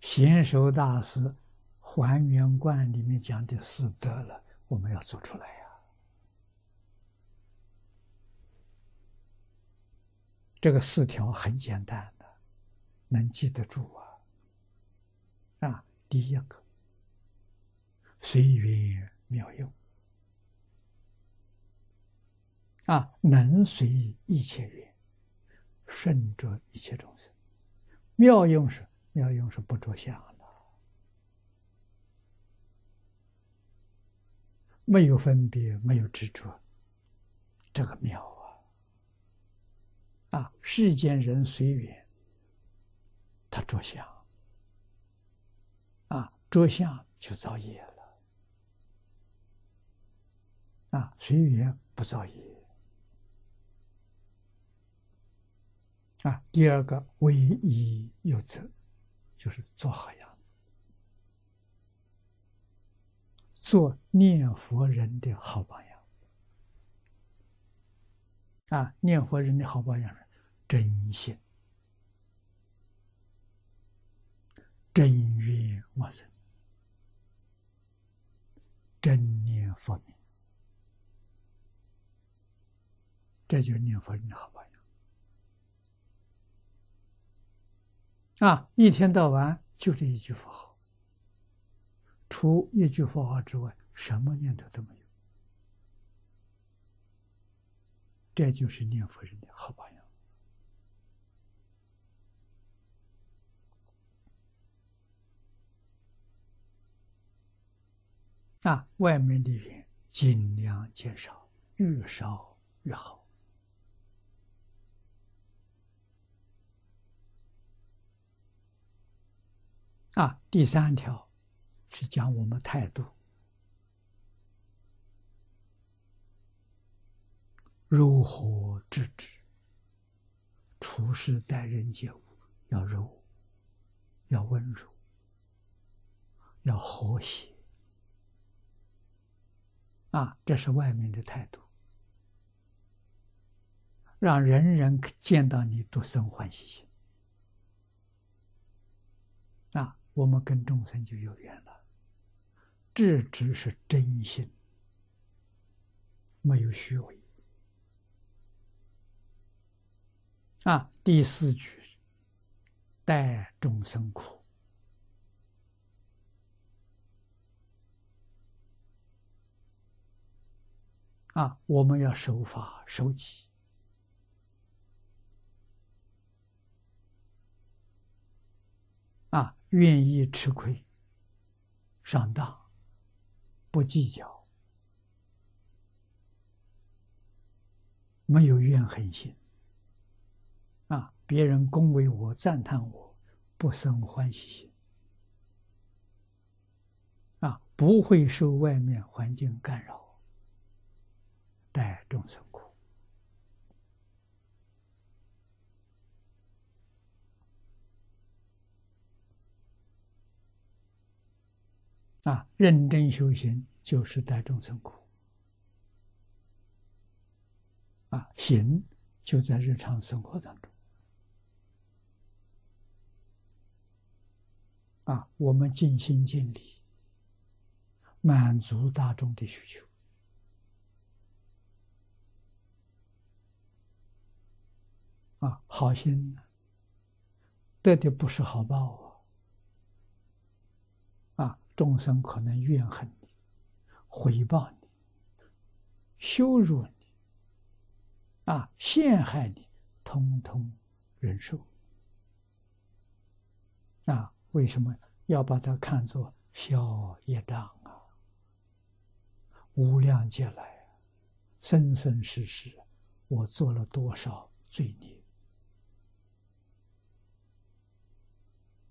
贤首大师还原观里面讲的四德了，我们要做出来呀。这个四条很简单的，能记得住啊。啊，第一个，随缘妙用。啊，能随一切缘，顺着一切众生。妙用是妙用是不着相的，没有分别，没有执着，这个妙啊！啊，世间人随缘，他着相，啊，着相就造业了，啊，随缘不造业。啊，第二个唯一有责，就是做好样子，做念佛人的好榜样。啊，念佛人的好榜样是真心、真愿往生、真念佛名，这就是念佛人的好榜样。啊，一天到晚就这一句佛号，除一句佛号之外，什么念头都没有。这就是念佛人的好榜样。啊，外面的人尽量减少，越少越好。啊，第三条是讲我们态度，如何制止？处事待人接物要柔，要温柔，要和谐。啊，这是外面的态度，让人人见到你都生欢喜心。我们跟众生就有缘了，这只是真心，没有虚伪。啊，第四句待众生苦，啊，我们要守法守己。愿意吃亏、上当，不计较，没有怨恨心。啊，别人恭维我、赞叹我，不生欢喜心。啊，不会受外面环境干扰，待众生啊，认真修行就是带众生苦。啊，行就在日常生活当中。啊，我们尽心尽力，满足大众的需求。啊，好心得的不是好报啊。众生可能怨恨你、回报你、羞辱你、啊陷害你，通通忍受。啊，为什么要把它看作消业障啊？无量劫来，生生世世，我做了多少罪孽？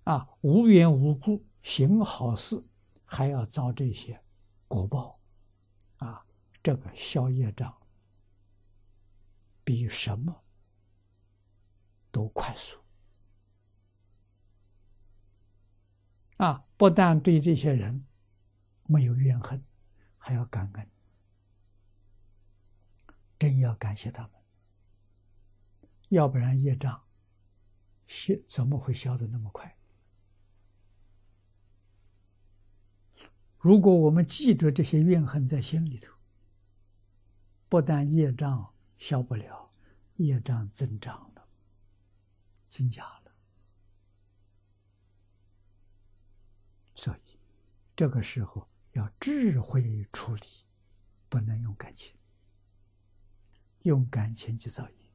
啊，无缘无故行好事。还要遭这些果报，啊，这个消业障比什么都快速啊！不但对这些人没有怨恨，还要感恩，真要感谢他们，要不然业障消怎么会消的那么快？如果我们记着这些怨恨在心里头，不但业障消不了，业障增长了，增加了。所以，这个时候要智慧处理，不能用感情。用感情去造业，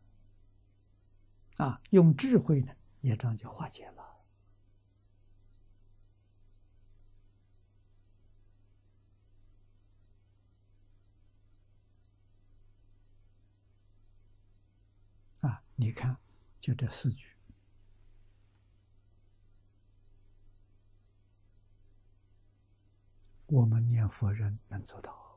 啊，用智慧呢，业障就化解了。你看，就这四句。我们念佛人能做到。